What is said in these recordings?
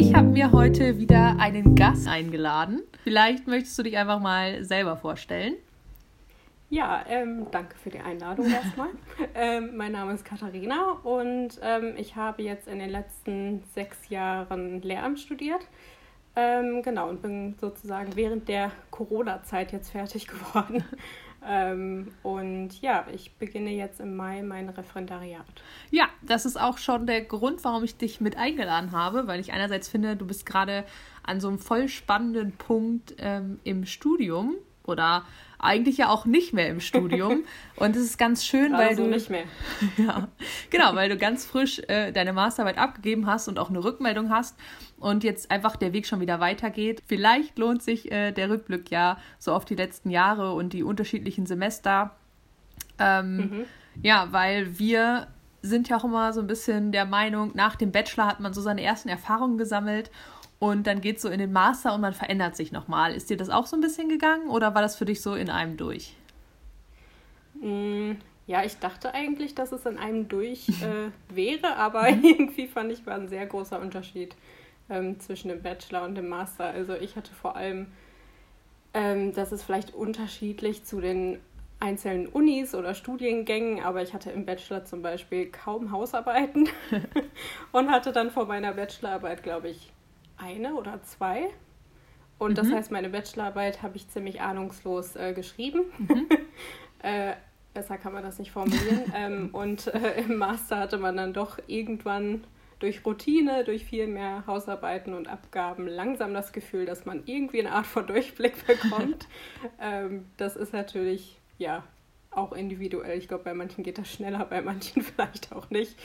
Ich habe mir heute wieder einen Gast eingeladen. Vielleicht möchtest du dich einfach mal selber vorstellen. Ja, ähm, danke für die Einladung erstmal. ähm, mein Name ist Katharina und ähm, ich habe jetzt in den letzten sechs Jahren Lehramt studiert. Ähm, genau, und bin sozusagen während der Corona-Zeit jetzt fertig geworden. Ähm, und ja, ich beginne jetzt im Mai mein Referendariat. Ja, das ist auch schon der Grund, warum ich dich mit eingeladen habe, weil ich einerseits finde, du bist gerade an so einem voll spannenden Punkt ähm, im Studium oder eigentlich ja auch nicht mehr im Studium. Und es ist ganz schön, weil also du. nicht mehr. ja, genau, weil du ganz frisch äh, deine Masterarbeit abgegeben hast und auch eine Rückmeldung hast und jetzt einfach der Weg schon wieder weitergeht. Vielleicht lohnt sich äh, der Rückblick ja so auf die letzten Jahre und die unterschiedlichen Semester. Ähm, mhm. Ja, weil wir sind ja auch immer so ein bisschen der Meinung, nach dem Bachelor hat man so seine ersten Erfahrungen gesammelt und dann geht es so in den Master und man verändert sich nochmal. Ist dir das auch so ein bisschen gegangen oder war das für dich so in einem durch? Mm, ja, ich dachte eigentlich, dass es in einem durch äh, wäre, aber irgendwie fand ich, war ein sehr großer Unterschied ähm, zwischen dem Bachelor und dem Master. Also ich hatte vor allem, ähm, das ist vielleicht unterschiedlich zu den einzelnen Unis oder Studiengängen, aber ich hatte im Bachelor zum Beispiel kaum Hausarbeiten und hatte dann vor meiner Bachelorarbeit, glaube ich, eine oder zwei. Und mhm. das heißt, meine Bachelorarbeit habe ich ziemlich ahnungslos äh, geschrieben. Mhm. äh, besser kann man das nicht formulieren. ähm, und äh, im Master hatte man dann doch irgendwann durch Routine, durch viel mehr Hausarbeiten und Abgaben langsam das Gefühl, dass man irgendwie eine Art von Durchblick bekommt. ähm, das ist natürlich, ja, auch individuell. Ich glaube, bei manchen geht das schneller, bei manchen vielleicht auch nicht.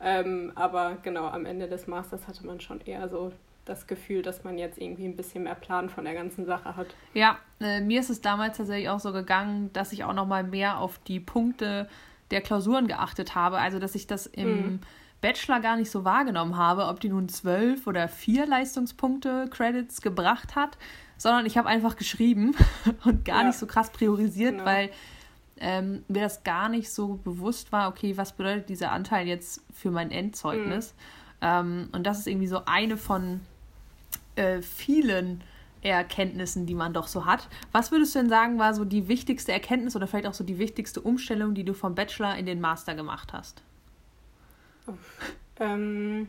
Ähm, aber genau, am Ende des Masters hatte man schon eher so das Gefühl, dass man jetzt irgendwie ein bisschen mehr Plan von der ganzen Sache hat. Ja, äh, mir ist es damals tatsächlich auch so gegangen, dass ich auch noch mal mehr auf die Punkte der Klausuren geachtet habe. Also, dass ich das im mhm. Bachelor gar nicht so wahrgenommen habe, ob die nun zwölf oder vier Leistungspunkte Credits gebracht hat, sondern ich habe einfach geschrieben und gar ja. nicht so krass priorisiert, genau. weil ähm, mir das gar nicht so bewusst war, okay, was bedeutet dieser Anteil jetzt für mein Endzeugnis? Mhm. Ähm, und das ist irgendwie so eine von äh, vielen Erkenntnissen, die man doch so hat. Was würdest du denn sagen, war so die wichtigste Erkenntnis oder vielleicht auch so die wichtigste Umstellung, die du vom Bachelor in den Master gemacht hast? Ähm,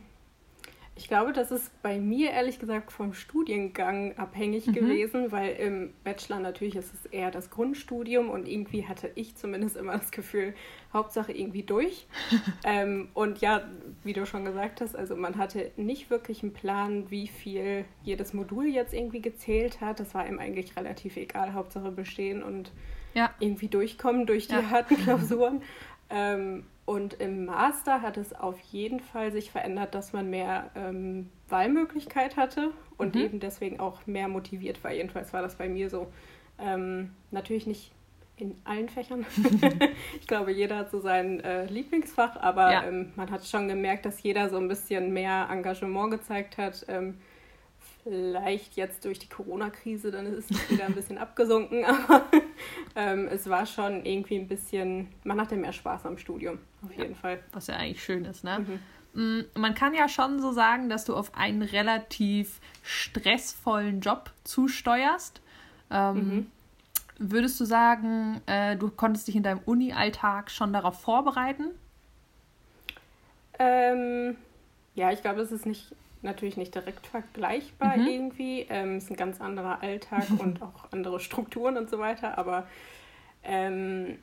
ich glaube, das ist bei mir ehrlich gesagt vom Studiengang abhängig mhm. gewesen, weil im Bachelor natürlich ist es eher das Grundstudium und irgendwie hatte ich zumindest immer das Gefühl, Hauptsache irgendwie durch. ähm, und ja, wie du schon gesagt hast, also man hatte nicht wirklich einen Plan, wie viel jedes Modul jetzt irgendwie gezählt hat. Das war ihm eigentlich relativ egal, Hauptsache bestehen und ja. irgendwie durchkommen durch die ja. harten Klausuren. Ähm, und im Master hat es auf jeden Fall sich verändert, dass man mehr ähm, Wahlmöglichkeit hatte und mhm. eben deswegen auch mehr motiviert war. Jedenfalls war das bei mir so. Ähm, natürlich nicht in allen Fächern. ich glaube, jeder hat so sein äh, Lieblingsfach, aber ja. ähm, man hat schon gemerkt, dass jeder so ein bisschen mehr Engagement gezeigt hat. Ähm, vielleicht jetzt durch die Corona-Krise, dann ist es wieder ein bisschen abgesunken, aber ähm, es war schon irgendwie ein bisschen, man hatte mehr Spaß am Studium, auf jeden ja, Fall. Was ja eigentlich schön ist, ne? Mhm. Mm, man kann ja schon so sagen, dass du auf einen relativ stressvollen Job zusteuerst. Ähm, mhm. Würdest du sagen, äh, du konntest dich in deinem Uni-Alltag schon darauf vorbereiten? Ähm, ja, ich glaube, es ist nicht natürlich nicht direkt vergleichbar mhm. irgendwie. Ähm, es ist ein ganz anderer Alltag und auch andere Strukturen und so weiter. Aber ähm,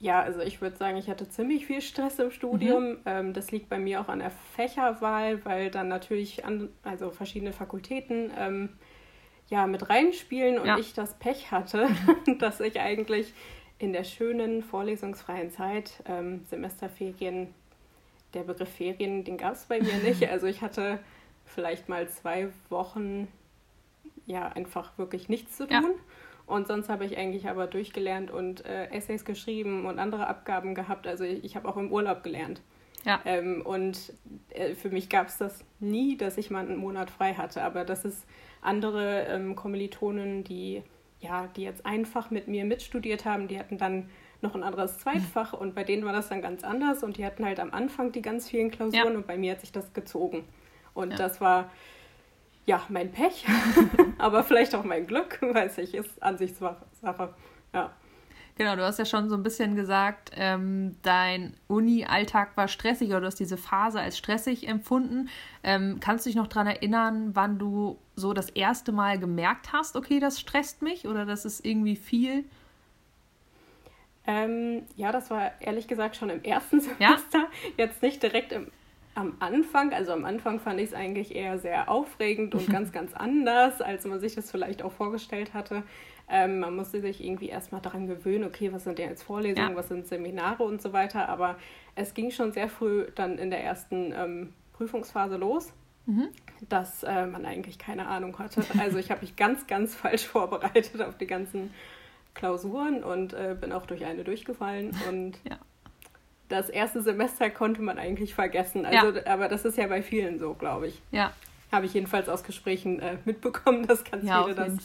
ja, also ich würde sagen, ich hatte ziemlich viel Stress im Studium. Mhm. Ähm, das liegt bei mir auch an der Fächerwahl, weil dann natürlich an, also verschiedene Fakultäten ähm, ja mit reinspielen und ja. ich das Pech hatte, dass ich eigentlich in der schönen vorlesungsfreien Zeit, ähm, Semesterferien, der Begriff Ferien, den gab es bei mir nicht. Also ich hatte vielleicht mal zwei Wochen ja einfach wirklich nichts zu tun. Ja. Und sonst habe ich eigentlich aber durchgelernt und äh, Essays geschrieben und andere Abgaben gehabt. Also ich, ich habe auch im Urlaub gelernt. Ja. Ähm, und äh, für mich gab es das nie, dass ich mal einen Monat frei hatte. Aber das ist andere ähm, Kommilitonen, die ja, die jetzt einfach mit mir mitstudiert haben, die hatten dann noch ein anderes Zweitfach und bei denen war das dann ganz anders und die hatten halt am Anfang die ganz vielen Klausuren ja. und bei mir hat sich das gezogen. Und ja. das war ja, mein Pech, aber vielleicht auch mein Glück, weiß ich, ist Ansichtssache. Ja. Genau, du hast ja schon so ein bisschen gesagt, ähm, dein Uni-Alltag war stressig oder du hast diese Phase als stressig empfunden. Ähm, kannst du dich noch daran erinnern, wann du so das erste Mal gemerkt hast, okay, das stresst mich oder das ist irgendwie viel? Ähm, ja, das war ehrlich gesagt schon im ersten Semester. Ja? Jetzt nicht direkt im, am Anfang. Also am Anfang fand ich es eigentlich eher sehr aufregend und ganz, ganz anders, als man sich das vielleicht auch vorgestellt hatte. Ähm, man musste sich irgendwie erstmal daran gewöhnen, okay, was sind denn jetzt Vorlesungen, ja. was sind Seminare und so weiter. Aber es ging schon sehr früh dann in der ersten ähm, Prüfungsphase los, mhm. dass äh, man eigentlich keine Ahnung hatte. Also ich habe mich ganz, ganz falsch vorbereitet auf die ganzen Klausuren und äh, bin auch durch eine durchgefallen. Und ja. Das erste Semester konnte man eigentlich vergessen. Also, ja. Aber das ist ja bei vielen so, glaube ich. Ja. Habe ich jedenfalls aus Gesprächen äh, mitbekommen, dass ganz ja, viele das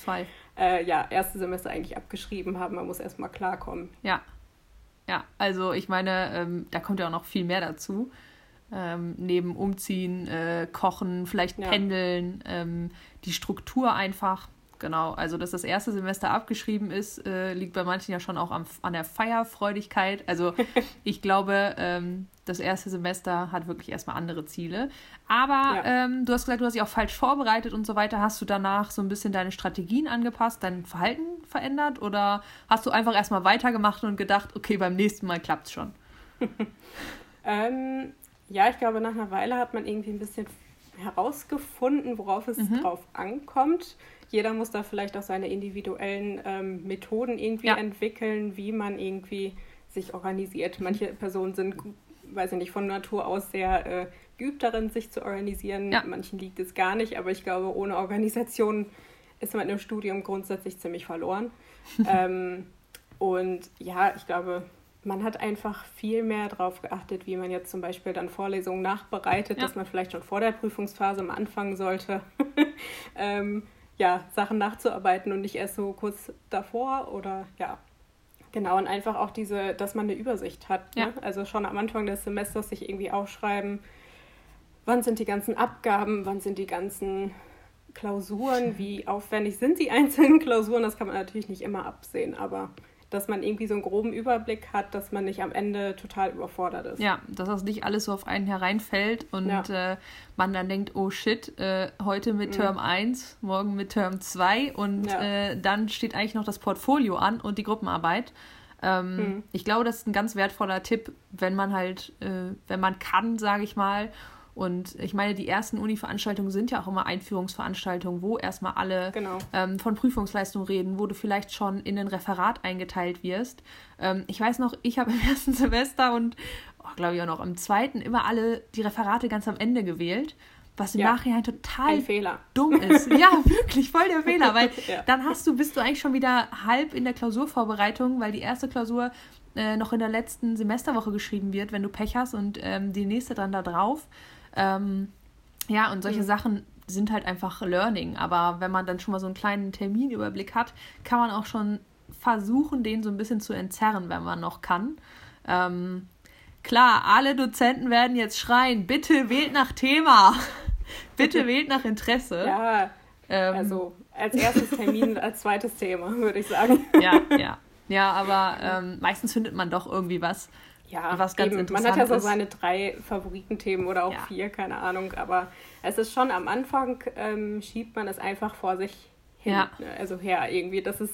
äh, ja, erste Semester eigentlich abgeschrieben haben. Man muss erstmal klarkommen. Ja. Ja, also ich meine, ähm, da kommt ja auch noch viel mehr dazu. Ähm, neben Umziehen, äh, Kochen, vielleicht ja. Pendeln, ähm, die Struktur einfach. Genau, also dass das erste Semester abgeschrieben ist, äh, liegt bei manchen ja schon auch am, an der Feierfreudigkeit. Also ich glaube, ähm, das erste Semester hat wirklich erstmal andere Ziele. Aber ja. ähm, du hast gesagt, du hast dich auch falsch vorbereitet und so weiter. Hast du danach so ein bisschen deine Strategien angepasst, dein Verhalten verändert oder hast du einfach erstmal weitergemacht und gedacht, okay, beim nächsten Mal klappt es schon? ähm, ja, ich glaube, nach einer Weile hat man irgendwie ein bisschen herausgefunden, worauf es mhm. drauf ankommt jeder muss da vielleicht auch seine individuellen ähm, Methoden irgendwie ja. entwickeln, wie man irgendwie sich organisiert. Manche Personen sind, weiß ich nicht, von Natur aus sehr äh, geübt darin, sich zu organisieren. Ja. Manchen liegt es gar nicht, aber ich glaube, ohne Organisation ist man im Studium grundsätzlich ziemlich verloren. ähm, und ja, ich glaube, man hat einfach viel mehr darauf geachtet, wie man jetzt zum Beispiel dann Vorlesungen nachbereitet, ja. dass man vielleicht schon vor der Prüfungsphase mal anfangen sollte. ähm, ja, Sachen nachzuarbeiten und nicht erst so kurz davor oder ja. Genau, und einfach auch diese, dass man eine Übersicht hat. Ne? Ja. Also schon am Anfang des Semesters sich irgendwie aufschreiben, wann sind die ganzen Abgaben, wann sind die ganzen Klausuren, wie aufwendig sind die einzelnen Klausuren, das kann man natürlich nicht immer absehen, aber dass man irgendwie so einen groben Überblick hat, dass man nicht am Ende total überfordert ist. Ja, dass das nicht alles so auf einen hereinfällt und ja. äh, man dann denkt, oh shit, äh, heute mit mhm. Term 1, morgen mit Term 2 und ja. äh, dann steht eigentlich noch das Portfolio an und die Gruppenarbeit. Ähm, mhm. Ich glaube, das ist ein ganz wertvoller Tipp, wenn man halt, äh, wenn man kann, sage ich mal, und ich meine, die ersten Uni-Veranstaltungen sind ja auch immer Einführungsveranstaltungen, wo erstmal alle genau. ähm, von Prüfungsleistung reden, wo du vielleicht schon in ein Referat eingeteilt wirst. Ähm, ich weiß noch, ich habe im ersten Semester und oh, glaube ich auch noch im zweiten immer alle die Referate ganz am Ende gewählt was im ja. Nachhinein total dumm ist. Ja, wirklich, voll der Fehler, weil ja. dann hast du, bist du eigentlich schon wieder halb in der Klausurvorbereitung, weil die erste Klausur äh, noch in der letzten Semesterwoche geschrieben wird, wenn du Pech hast und ähm, die nächste dann da drauf. Ähm, ja, und solche mhm. Sachen sind halt einfach Learning. Aber wenn man dann schon mal so einen kleinen Terminüberblick hat, kann man auch schon versuchen, den so ein bisschen zu entzerren, wenn man noch kann. Ähm, klar, alle Dozenten werden jetzt schreien, bitte wählt nach Thema. bitte wählt nach Interesse. Ja, ähm, also als erstes Termin, als zweites Thema, würde ich sagen. ja, ja. Ja, aber ähm, meistens findet man doch irgendwie was, ja, was ganz eben. interessant Man hat ja so ist. seine drei Favoritenthemen oder auch ja. vier, keine Ahnung. Aber es ist schon am Anfang, ähm, schiebt man es einfach vor sich hin, ja. Ne, also her irgendwie. Das ist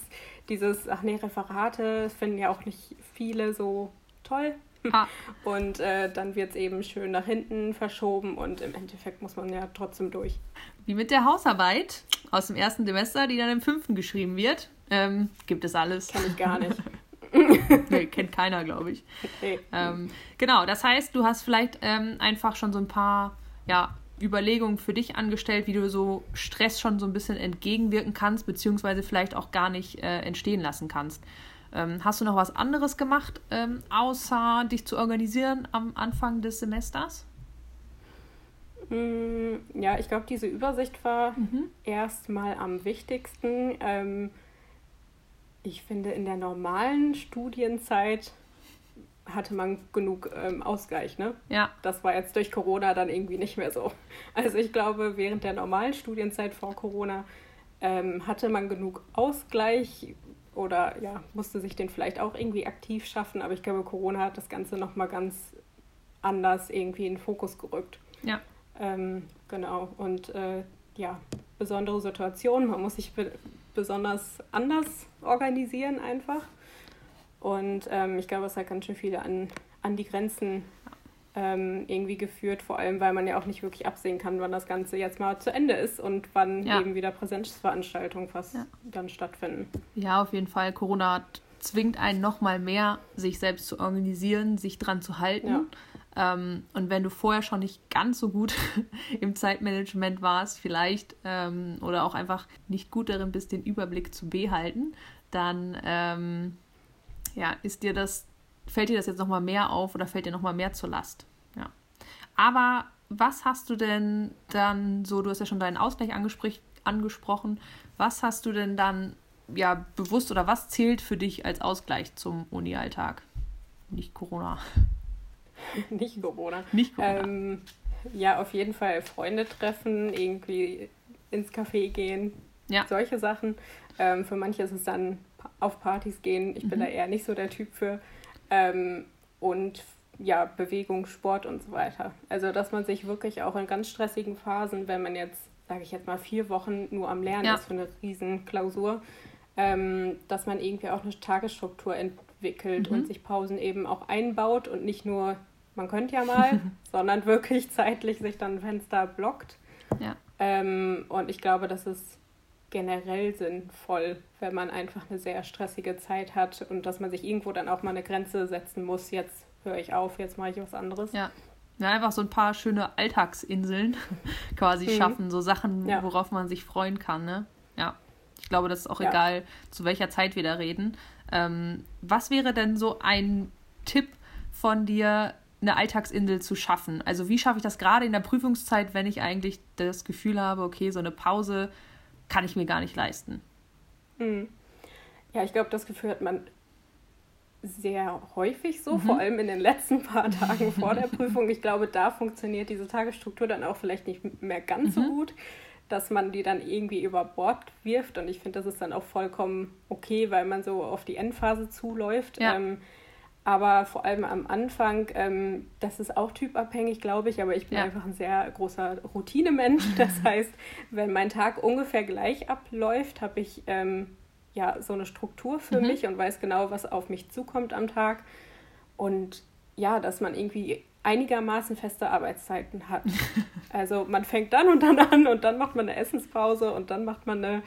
dieses, ach nee, Referate finden ja auch nicht viele so toll. Ah. Und äh, dann wird es eben schön nach hinten verschoben und im Endeffekt muss man ja trotzdem durch. Wie mit der Hausarbeit aus dem ersten Semester, die dann im fünften geschrieben wird. Ähm, gibt es alles. Kann ich gar nicht. nee, kennt keiner, glaube ich. Okay. Ähm, genau, das heißt, du hast vielleicht ähm, einfach schon so ein paar ja, Überlegungen für dich angestellt, wie du so Stress schon so ein bisschen entgegenwirken kannst, beziehungsweise vielleicht auch gar nicht äh, entstehen lassen kannst. Ähm, hast du noch was anderes gemacht, ähm, außer dich zu organisieren am Anfang des Semesters? Mm, ja, ich glaube, diese Übersicht war mhm. erstmal am wichtigsten. Ähm, ich finde, in der normalen Studienzeit hatte man genug ähm, Ausgleich, ne? Ja. Das war jetzt durch Corona dann irgendwie nicht mehr so. Also ich glaube, während der normalen Studienzeit vor Corona ähm, hatte man genug Ausgleich oder ja, musste sich den vielleicht auch irgendwie aktiv schaffen, aber ich glaube, Corona hat das Ganze nochmal ganz anders irgendwie in den Fokus gerückt. Ja. Ähm, genau. Und äh, ja, besondere Situationen. Man muss sich besonders anders organisieren einfach. Und ähm, ich glaube, es hat ganz schön viele an, an die Grenzen ähm, irgendwie geführt, vor allem weil man ja auch nicht wirklich absehen kann, wann das Ganze jetzt mal zu Ende ist und wann ja. eben wieder Präsenzveranstaltungen fast ja. dann stattfinden. Ja, auf jeden Fall. Corona zwingt einen noch mal mehr, sich selbst zu organisieren, sich dran zu halten. Ja. Ähm, und wenn du vorher schon nicht ganz so gut im Zeitmanagement warst, vielleicht, ähm, oder auch einfach nicht gut darin bist, den Überblick zu behalten, dann ähm, ja, ist dir das, fällt dir das jetzt nochmal mehr auf oder fällt dir nochmal mehr zur Last. Ja. Aber was hast du denn dann so, du hast ja schon deinen Ausgleich angesprochen, was hast du denn dann ja bewusst oder was zählt für dich als Ausgleich zum Uni-Alltag? Nicht Corona. Nicht Corona. Nicht Corona. Ähm, ja, auf jeden Fall Freunde treffen, irgendwie ins Café gehen, ja. solche Sachen. Ähm, für manche ist es dann auf Partys gehen. Ich bin mhm. da eher nicht so der Typ für. Ähm, und ja, Bewegung, Sport und so weiter. Also, dass man sich wirklich auch in ganz stressigen Phasen, wenn man jetzt, sage ich jetzt mal, vier Wochen nur am Lernen ja. ist für eine riesen Klausur, ähm, dass man irgendwie auch eine Tagesstruktur entwickelt mhm. und sich Pausen eben auch einbaut und nicht nur man könnte ja mal, sondern wirklich zeitlich sich dann ein Fenster blockt. Ja. Ähm, und ich glaube, das ist generell sinnvoll, wenn man einfach eine sehr stressige Zeit hat und dass man sich irgendwo dann auch mal eine Grenze setzen muss. Jetzt höre ich auf, jetzt mache ich was anderes. Ja. Ja, einfach so ein paar schöne Alltagsinseln quasi mhm. schaffen, so Sachen, ja. worauf man sich freuen kann, ne? Ja. Ich glaube, das ist auch ja. egal, zu welcher Zeit wir da reden. Ähm, was wäre denn so ein Tipp von dir, eine Alltagsinsel zu schaffen. Also wie schaffe ich das gerade in der Prüfungszeit, wenn ich eigentlich das Gefühl habe, okay, so eine Pause kann ich mir gar nicht leisten. Mhm. Ja, ich glaube, das Gefühl hat man sehr häufig so, mhm. vor allem in den letzten paar Tagen vor der Prüfung. Ich glaube, da funktioniert diese Tagesstruktur dann auch vielleicht nicht mehr ganz mhm. so gut, dass man die dann irgendwie über Bord wirft. Und ich finde, das ist dann auch vollkommen okay, weil man so auf die Endphase zuläuft. Ja. Ähm, aber vor allem am Anfang, ähm, das ist auch typabhängig, glaube ich, aber ich bin ja. einfach ein sehr großer Routinemensch. Das heißt, wenn mein Tag ungefähr gleich abläuft, habe ich ähm, ja so eine Struktur für mhm. mich und weiß genau, was auf mich zukommt am Tag. Und ja, dass man irgendwie einigermaßen feste Arbeitszeiten hat. Also man fängt dann und dann an und dann macht man eine Essenspause und dann macht man eine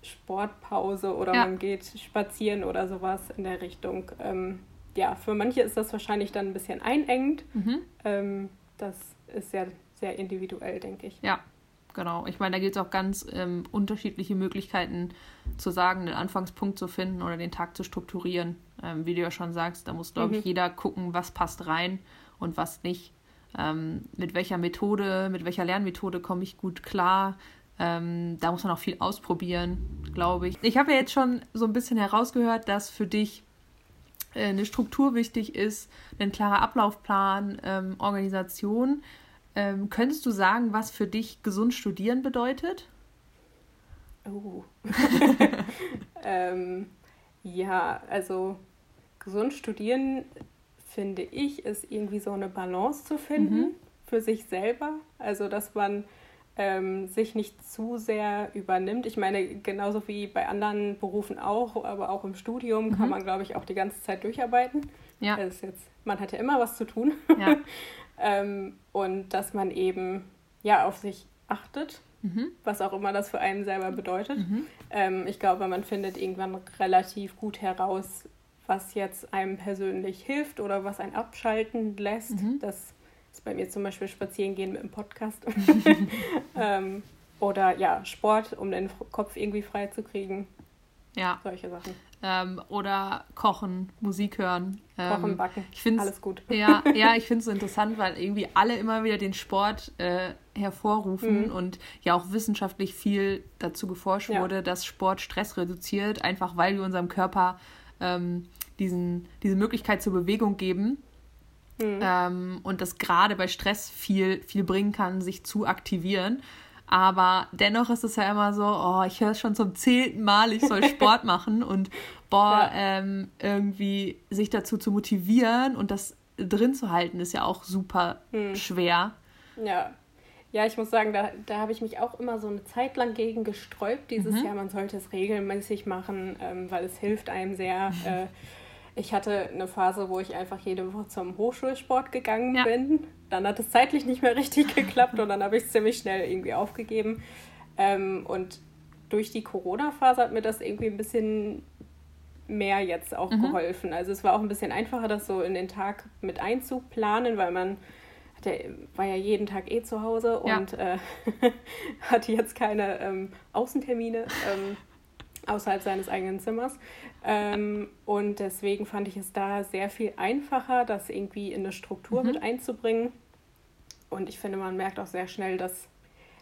Sportpause oder ja. man geht spazieren oder sowas in der Richtung. Ähm, ja, für manche ist das wahrscheinlich dann ein bisschen einengend. Mhm. Ähm, das ist ja sehr individuell, denke ich. Ja, genau. Ich meine, da gibt es auch ganz ähm, unterschiedliche Möglichkeiten zu sagen, den Anfangspunkt zu finden oder den Tag zu strukturieren. Ähm, wie du ja schon sagst, da muss, glaube mhm. ich, jeder gucken, was passt rein und was nicht. Ähm, mit welcher Methode, mit welcher Lernmethode komme ich gut klar. Ähm, da muss man auch viel ausprobieren, glaube ich. Ich habe ja jetzt schon so ein bisschen herausgehört, dass für dich eine Struktur wichtig ist, ein klarer Ablaufplan, ähm, Organisation. Ähm, könntest du sagen, was für dich gesund studieren bedeutet? Oh. ähm, ja, also gesund studieren, finde ich, ist irgendwie so eine Balance zu finden mhm. für sich selber. Also, dass man ähm, sich nicht zu sehr übernimmt. Ich meine, genauso wie bei anderen Berufen auch, aber auch im Studium mhm. kann man, glaube ich, auch die ganze Zeit durcharbeiten. Ja. Das ist jetzt, man hat ja immer was zu tun. Ja. ähm, und dass man eben ja auf sich achtet, mhm. was auch immer das für einen selber bedeutet. Mhm. Ähm, ich glaube, man findet irgendwann relativ gut heraus, was jetzt einem persönlich hilft oder was einen abschalten lässt. Mhm. Das ist bei mir zum Beispiel spazieren gehen mit dem Podcast. ähm, oder ja, Sport, um den Kopf irgendwie frei zu kriegen. Ja. Solche Sachen. Ähm, oder kochen, Musik hören. Ähm, kochen, backen. Ich alles gut. Ja, ja ich finde es so interessant, weil irgendwie alle immer wieder den Sport äh, hervorrufen mhm. und ja auch wissenschaftlich viel dazu geforscht ja. wurde, dass Sport Stress reduziert, einfach weil wir unserem Körper ähm, diesen, diese Möglichkeit zur Bewegung geben. Mhm. Ähm, und das gerade bei Stress viel, viel bringen kann, sich zu aktivieren. Aber dennoch ist es ja immer so, oh, ich höre es schon zum zehnten Mal, ich soll Sport machen und boah, ja. ähm, irgendwie sich dazu zu motivieren und das drin zu halten, ist ja auch super hm. schwer. Ja. Ja, ich muss sagen, da, da habe ich mich auch immer so eine Zeit lang gegen gesträubt, dieses mhm. Jahr, man sollte es regelmäßig machen, ähm, weil es hilft einem sehr. Äh, ich hatte eine Phase, wo ich einfach jede Woche zum Hochschulsport gegangen ja. bin. Dann hat es zeitlich nicht mehr richtig geklappt und dann habe ich es ziemlich schnell irgendwie aufgegeben. Ähm, und durch die Corona-Phase hat mir das irgendwie ein bisschen mehr jetzt auch mhm. geholfen. Also es war auch ein bisschen einfacher, das so in den Tag mit einzuplanen, weil man hatte, war ja jeden Tag eh zu Hause und ja. äh, hatte jetzt keine ähm, Außentermine ähm, außerhalb seines eigenen Zimmers. Ähm, und deswegen fand ich es da sehr viel einfacher, das irgendwie in eine Struktur mhm. mit einzubringen. Und ich finde, man merkt auch sehr schnell, dass,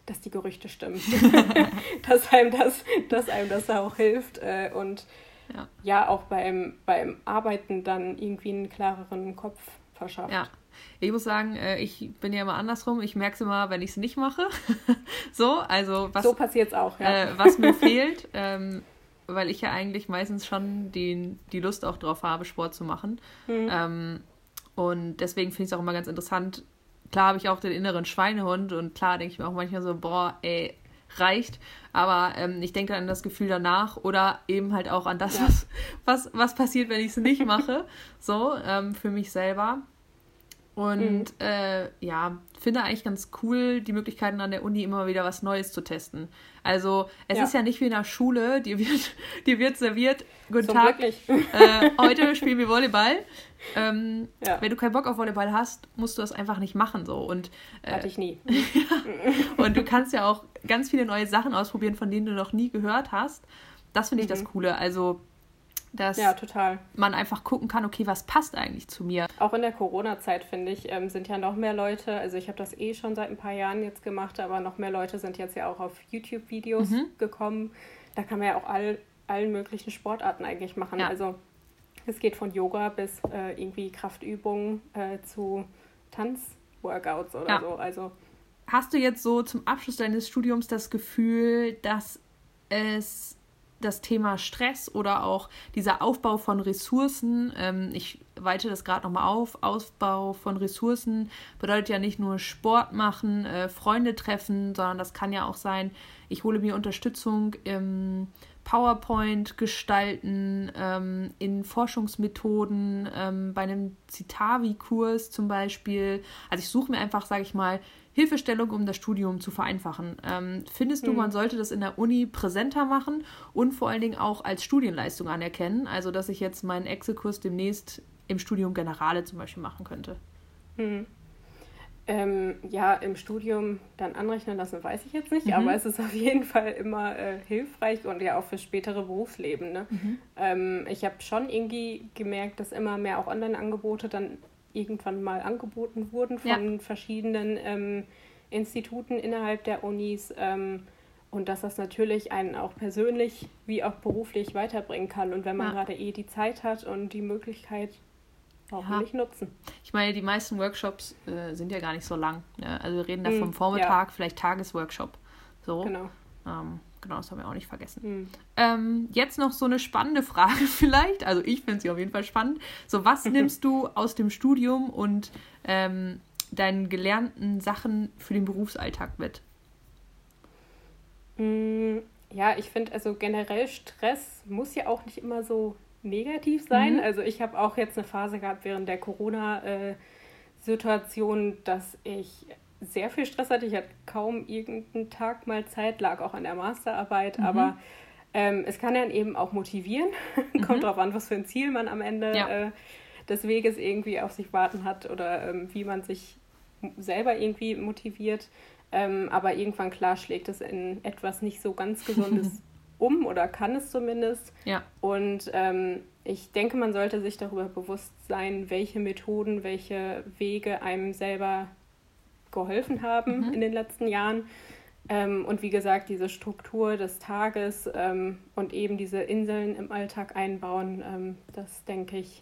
dass die Gerüchte stimmen. dass, einem das, dass einem das auch hilft. Äh, und ja. ja, auch beim, beim Arbeiten dann irgendwie einen klareren Kopf verschafft. Ja. Ich muss sagen, äh, ich bin ja immer andersrum. Ich merke es immer, wenn ich es nicht mache. so, also was. So passiert es auch, ja. Äh, was mir fehlt, ähm, weil ich ja eigentlich meistens schon den, die Lust auch drauf habe, Sport zu machen. Mhm. Ähm, und deswegen finde ich es auch immer ganz interessant. Klar habe ich auch den inneren Schweinehund und klar denke ich mir auch manchmal so, boah, ey, reicht. Aber ähm, ich denke an das Gefühl danach oder eben halt auch an das, ja. was, was, was passiert, wenn ich es nicht mache. so, ähm, für mich selber. Und mhm. äh, ja, finde eigentlich ganz cool, die Möglichkeiten an der Uni immer wieder was Neues zu testen. Also es ja. ist ja nicht wie in der Schule, dir wird, dir wird serviert, guten so Tag, äh, heute spielen wir Volleyball. Ähm, ja. Wenn du keinen Bock auf Volleyball hast, musst du das einfach nicht machen. So. Und, äh, Hatte ich nie. und du kannst ja auch ganz viele neue Sachen ausprobieren, von denen du noch nie gehört hast. Das finde ich mhm. das Coole. Also dass ja, total. man einfach gucken kann, okay, was passt eigentlich zu mir. Auch in der Corona-Zeit, finde ich, ähm, sind ja noch mehr Leute, also ich habe das eh schon seit ein paar Jahren jetzt gemacht, aber noch mehr Leute sind jetzt ja auch auf YouTube-Videos mhm. gekommen. Da kann man ja auch all, allen möglichen Sportarten eigentlich machen. Ja. Also es geht von Yoga bis äh, irgendwie Kraftübungen äh, zu Tanzworkouts oder ja. so. Also Hast du jetzt so zum Abschluss deines Studiums das Gefühl, dass es das Thema Stress oder auch dieser Aufbau von Ressourcen, ähm, ich weite das gerade nochmal auf, Aufbau von Ressourcen bedeutet ja nicht nur Sport machen, äh, Freunde treffen, sondern das kann ja auch sein, ich hole mir Unterstützung im PowerPoint gestalten, ähm, in Forschungsmethoden, ähm, bei einem Citavi-Kurs zum Beispiel. Also ich suche mir einfach, sage ich mal, Hilfestellung, um das Studium zu vereinfachen. Ähm, findest du, mhm. man sollte das in der Uni präsenter machen und vor allen Dingen auch als Studienleistung anerkennen? Also, dass ich jetzt meinen Excel-Kurs demnächst im Studium Generale zum Beispiel machen könnte. Mhm. Ähm, ja, im Studium dann anrechnen lassen, weiß ich jetzt nicht, mhm. aber es ist auf jeden Fall immer äh, hilfreich und ja auch für spätere Berufsleben. Ne? Mhm. Ähm, ich habe schon irgendwie gemerkt, dass immer mehr auch Online-Angebote dann irgendwann mal angeboten wurden von ja. verschiedenen ähm, Instituten innerhalb der Unis ähm, und dass das natürlich einen auch persönlich wie auch beruflich weiterbringen kann. Und wenn man ja. gerade eh die Zeit hat und die Möglichkeit, warum ja. nicht nutzen? Ich meine, die meisten Workshops äh, sind ja gar nicht so lang. Ne? Also wir reden da vom hm, Vormittag, vielleicht Tagesworkshop. So. Genau. Ähm, genau, das haben wir auch nicht vergessen. Mhm. Ähm, jetzt noch so eine spannende Frage vielleicht. Also ich finde sie auf jeden Fall spannend. So, was nimmst du aus dem Studium und ähm, deinen gelernten Sachen für den Berufsalltag mit? Mm, ja, ich finde also generell Stress muss ja auch nicht immer so negativ sein. Mhm. Also ich habe auch jetzt eine Phase gehabt während der Corona-Situation, dass ich sehr viel Stress hatte. Ich hatte kaum irgendeinen Tag mal Zeit, lag auch an der Masterarbeit, mhm. aber ähm, es kann dann eben auch motivieren. Kommt mhm. darauf an, was für ein Ziel man am Ende ja. äh, des Weges irgendwie auf sich warten hat oder ähm, wie man sich selber irgendwie motiviert. Ähm, aber irgendwann klar schlägt es in etwas nicht so ganz Gesundes um oder kann es zumindest. Ja. Und ähm, ich denke, man sollte sich darüber bewusst sein, welche Methoden, welche Wege einem selber geholfen haben mhm. in den letzten Jahren. Ähm, und wie gesagt, diese Struktur des Tages ähm, und eben diese Inseln im Alltag einbauen, ähm, das denke ich,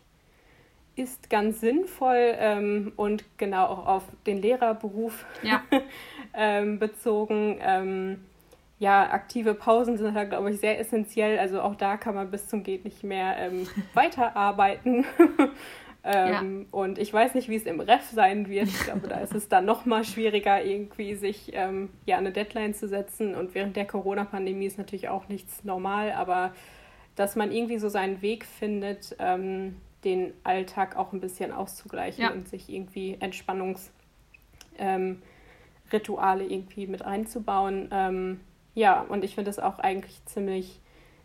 ist ganz sinnvoll ähm, und genau auch auf den Lehrerberuf ja. Ähm, bezogen. Ähm, ja, aktive Pausen sind da, glaube ich, sehr essentiell. Also auch da kann man bis zum Geht nicht mehr weiterarbeiten. Ähm, ja. Und ich weiß nicht, wie es im Ref sein wird. Ich glaube, da ist es dann noch mal schwieriger, irgendwie sich ähm, ja, eine Deadline zu setzen. Und während der Corona-Pandemie ist natürlich auch nichts normal, aber dass man irgendwie so seinen Weg findet, ähm, den Alltag auch ein bisschen auszugleichen ja. und sich irgendwie Entspannungsrituale ähm, irgendwie mit einzubauen. Ja, und ich finde es auch eigentlich ziemlich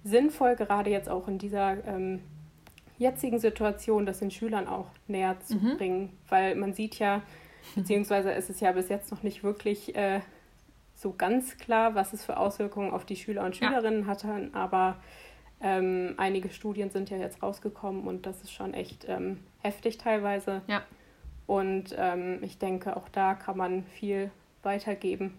sinnvoll, gerade jetzt auch in dieser ähm, jetzigen Situation das den Schülern auch näher zu mhm. bringen, weil man sieht ja, beziehungsweise ist es ja bis jetzt noch nicht wirklich äh, so ganz klar, was es für Auswirkungen auf die Schüler und Schülerinnen ja. hatte, aber ähm, einige Studien sind ja jetzt rausgekommen und das ist schon echt ähm, heftig teilweise. Ja. Und ähm, ich denke, auch da kann man viel weitergeben.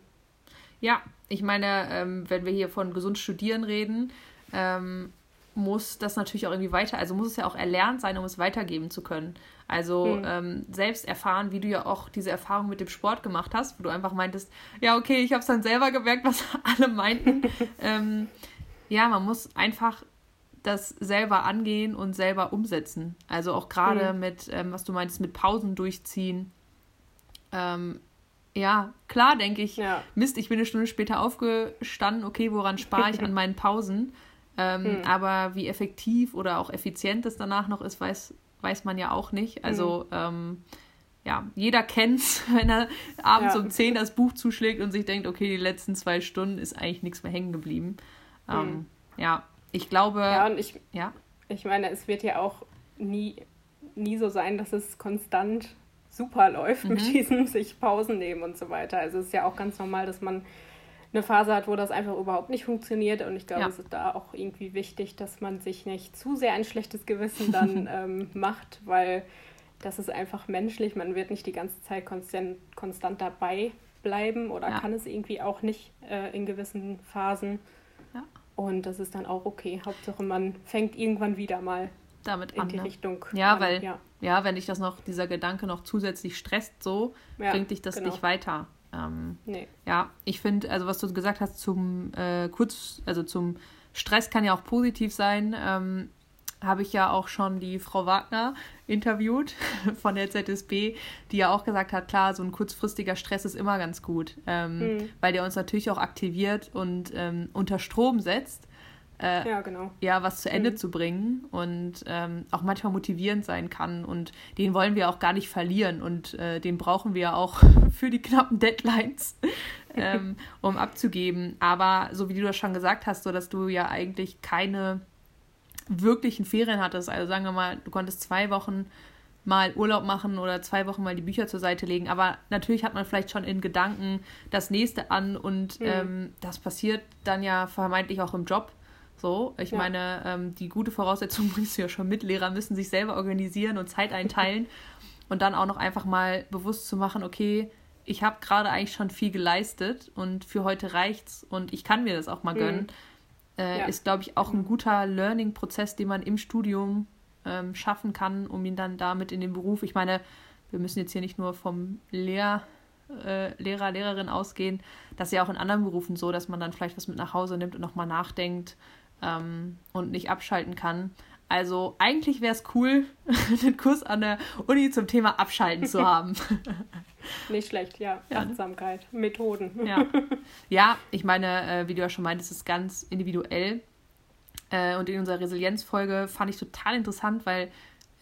Ja, ich meine, ähm, wenn wir hier von gesund studieren reden, ähm, muss das natürlich auch irgendwie weiter, also muss es ja auch erlernt sein, um es weitergeben zu können. Also mhm. ähm, selbst erfahren, wie du ja auch diese Erfahrung mit dem Sport gemacht hast, wo du einfach meintest, ja, okay, ich habe es dann selber gemerkt, was alle meinten. ähm, ja, man muss einfach das selber angehen und selber umsetzen. Also auch gerade mhm. mit, ähm, was du meintest, mit Pausen durchziehen. Ähm, ja, klar denke ich, ja. Mist, ich bin eine Stunde später aufgestanden, okay, woran spare ich an meinen Pausen? Ähm, hm. Aber wie effektiv oder auch effizient es danach noch ist, weiß, weiß man ja auch nicht. Also hm. ähm, ja, jeder kennt es, wenn er abends ja. um 10 das Buch zuschlägt und sich denkt, okay, die letzten zwei Stunden ist eigentlich nichts mehr hängen geblieben. Ähm, hm. Ja, ich glaube. Ja, und ich, ja? ich meine, es wird ja auch nie, nie so sein, dass es konstant super läuft mhm. mit diesem sich Pausen nehmen und so weiter. Also es ist ja auch ganz normal, dass man eine Phase hat, wo das einfach überhaupt nicht funktioniert. Und ich glaube, ja. es ist da auch irgendwie wichtig, dass man sich nicht zu sehr ein schlechtes Gewissen dann ähm, macht, weil das ist einfach menschlich. Man wird nicht die ganze Zeit konstant, konstant dabei bleiben oder ja. kann es irgendwie auch nicht äh, in gewissen Phasen. Ja. Und das ist dann auch okay. Hauptsache, man fängt irgendwann wieder mal damit in an, die ne? Richtung. Ja, an. weil, ja. ja. wenn dich das noch, dieser Gedanke noch zusätzlich stresst, so, bringt dich das genau. nicht weiter. Ähm, nee. Ja, ich finde, also was du gesagt hast zum äh, kurz, also zum Stress kann ja auch positiv sein. Ähm, habe ich ja auch schon die Frau Wagner interviewt von der ZSB, die ja auch gesagt hat, klar, so ein kurzfristiger Stress ist immer ganz gut, ähm, mhm. weil der uns natürlich auch aktiviert und ähm, unter Strom setzt äh, ja, genau. ja, was zu Ende mhm. zu bringen und ähm, auch manchmal motivierend sein kann. Und den wollen wir auch gar nicht verlieren und äh, den brauchen wir auch für die knappen Deadlines, ähm, um abzugeben. Aber so wie du das schon gesagt hast, so dass du ja eigentlich keine wirklichen Ferien hattest. Also sagen wir mal, du konntest zwei Wochen mal Urlaub machen oder zwei Wochen mal die Bücher zur Seite legen. Aber natürlich hat man vielleicht schon in Gedanken das nächste an und mhm. ähm, das passiert dann ja vermeintlich auch im Job. So, ich ja. meine, ähm, die gute Voraussetzung bringst du ja schon mit. Lehrer müssen sich selber organisieren und Zeit einteilen und dann auch noch einfach mal bewusst zu machen, okay, ich habe gerade eigentlich schon viel geleistet und für heute reicht's und ich kann mir das auch mal mhm. gönnen, äh, ja. ist, glaube ich, auch ein guter Learning-Prozess, den man im Studium ähm, schaffen kann, um ihn dann damit in den Beruf, ich meine, wir müssen jetzt hier nicht nur vom Lehr äh, Lehrer, Lehrerin ausgehen, das ist ja auch in anderen Berufen so, dass man dann vielleicht was mit nach Hause nimmt und nochmal nachdenkt ähm, und nicht abschalten kann. Also eigentlich wäre es cool, einen Kurs an der Uni zum Thema Abschalten zu haben. Nicht schlecht, ja. ja. Achtsamkeit, Methoden. Ja, ja ich meine, äh, wie du ja schon meintest, ist es ganz individuell. Äh, und in unserer Resilienzfolge fand ich total interessant, weil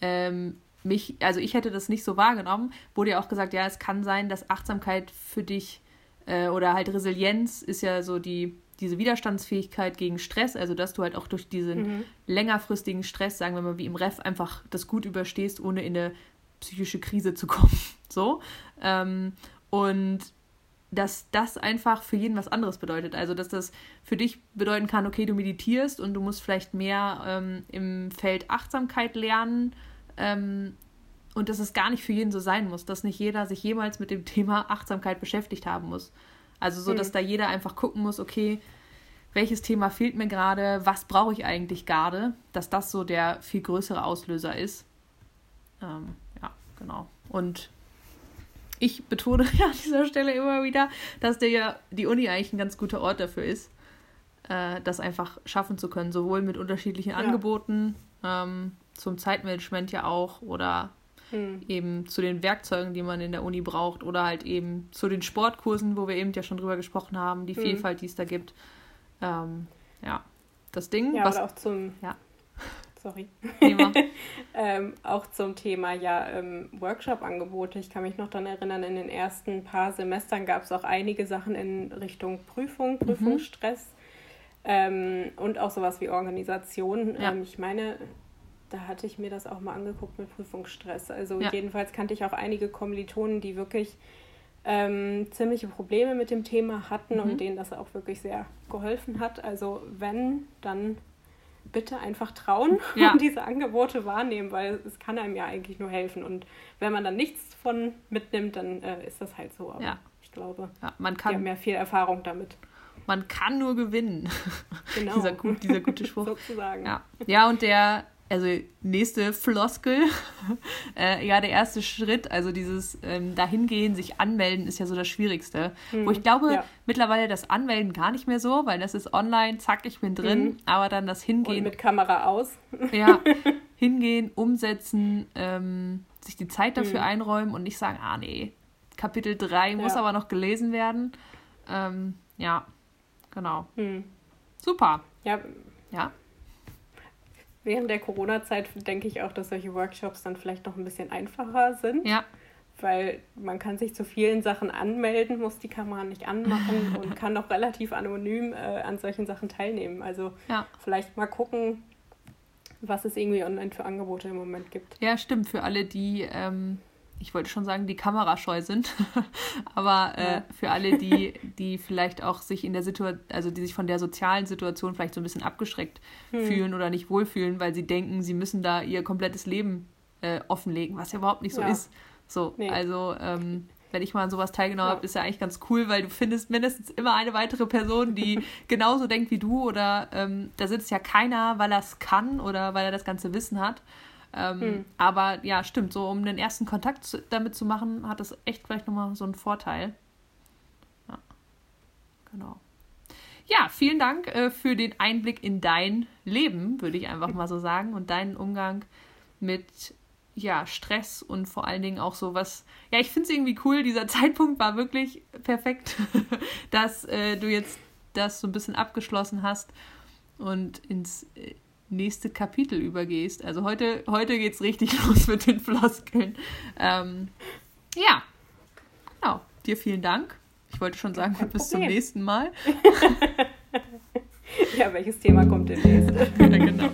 ähm, mich, also ich hätte das nicht so wahrgenommen, wurde ja auch gesagt, ja, es kann sein, dass Achtsamkeit für dich äh, oder halt Resilienz ist ja so die diese Widerstandsfähigkeit gegen Stress, also dass du halt auch durch diesen mhm. längerfristigen Stress, sagen wir mal wie im Ref, einfach das gut überstehst, ohne in eine psychische Krise zu kommen. So. Ähm, und dass das einfach für jeden was anderes bedeutet. Also, dass das für dich bedeuten kann, okay, du meditierst und du musst vielleicht mehr ähm, im Feld Achtsamkeit lernen ähm, und dass es gar nicht für jeden so sein muss, dass nicht jeder sich jemals mit dem Thema Achtsamkeit beschäftigt haben muss. Also so, dass mhm. da jeder einfach gucken muss, okay, welches Thema fehlt mir gerade, was brauche ich eigentlich gerade, dass das so der viel größere Auslöser ist. Ähm, ja, genau. Und ich betone an dieser Stelle immer wieder, dass der, die Uni eigentlich ein ganz guter Ort dafür ist, äh, das einfach schaffen zu können, sowohl mit unterschiedlichen ja. Angeboten, ähm, zum Zeitmanagement ja auch oder hm. eben zu den Werkzeugen, die man in der Uni braucht oder halt eben zu den Sportkursen, wo wir eben ja schon drüber gesprochen haben, die hm. Vielfalt, die es da gibt. Ähm, ja, das Ding. Ja, was, auch zum. Ja. Sorry. ähm, auch zum Thema ja ähm, Workshop-Angebote. Ich kann mich noch daran erinnern, in den ersten paar Semestern gab es auch einige Sachen in Richtung Prüfung, mhm. Prüfungsstress mhm. und auch sowas wie Organisation. Ja. Ähm, ich meine, da hatte ich mir das auch mal angeguckt mit Prüfungsstress. Also ja. jedenfalls kannte ich auch einige Kommilitonen, die wirklich ähm, ziemliche Probleme mit dem Thema hatten mhm. und denen das auch wirklich sehr geholfen hat. Also wenn, dann bitte einfach trauen ja. und diese Angebote wahrnehmen, weil es kann einem ja eigentlich nur helfen. Und wenn man dann nichts von mitnimmt, dann äh, ist das halt so. Aber ja. ich glaube, ja, man kann, die haben ja viel Erfahrung damit. Man kann nur gewinnen. Genau. dieser, dieser gute Spruch. Sozusagen. Ja. ja, und der also nächste Floskel, äh, ja, der erste Schritt, also dieses ähm, Dahingehen, sich anmelden, ist ja so das Schwierigste. Mhm, Wo ich glaube, ja. mittlerweile das Anmelden gar nicht mehr so, weil das ist online, zack, ich bin drin, mhm. aber dann das Hingehen. Und mit Kamera aus. ja, hingehen, umsetzen, ähm, sich die Zeit dafür mhm. einräumen und nicht sagen, ah nee, Kapitel 3 ja. muss aber noch gelesen werden. Ähm, ja, genau. Mhm. Super. Ja. Ja während der Corona-Zeit denke ich auch, dass solche Workshops dann vielleicht noch ein bisschen einfacher sind. Ja. Weil man kann sich zu vielen Sachen anmelden, muss die Kamera nicht anmachen und kann auch relativ anonym äh, an solchen Sachen teilnehmen. Also ja. vielleicht mal gucken, was es irgendwie online für Angebote im Moment gibt. Ja, stimmt. Für alle, die ähm, ich wollte schon sagen, die kamerascheu sind, aber äh, für alle, die, die vielleicht auch sich in der Situation, also die sich von der sozialen Situation vielleicht so ein bisschen abgeschreckt hm. fühlen oder nicht wohlfühlen, weil sie denken, sie müssen da ihr komplettes Leben äh, offenlegen, was ja überhaupt nicht so ja. ist. So, nee. also ähm, wenn ich mal an sowas teilgenommen ja. habe, ist ja eigentlich ganz cool, weil du findest mindestens immer eine weitere Person, die genauso denkt wie du oder ähm, da sitzt ja keiner, weil er es kann oder weil er das ganze Wissen hat. Ähm, hm. Aber ja, stimmt, so um den ersten Kontakt zu, damit zu machen, hat das echt vielleicht nochmal so einen Vorteil. Ja, genau. Ja, vielen Dank äh, für den Einblick in dein Leben, würde ich einfach mal so sagen, und deinen Umgang mit ja, Stress und vor allen Dingen auch so was. Ja, ich finde es irgendwie cool. Dieser Zeitpunkt war wirklich perfekt, dass äh, du jetzt das so ein bisschen abgeschlossen hast und ins äh, nächste Kapitel übergehst. Also heute, heute geht es richtig los mit den Floskeln. Ähm, ja, genau. Dir vielen Dank. Ich wollte schon sagen, bis zum nächsten Mal. ja, welches Thema kommt demnächst? ja, genau.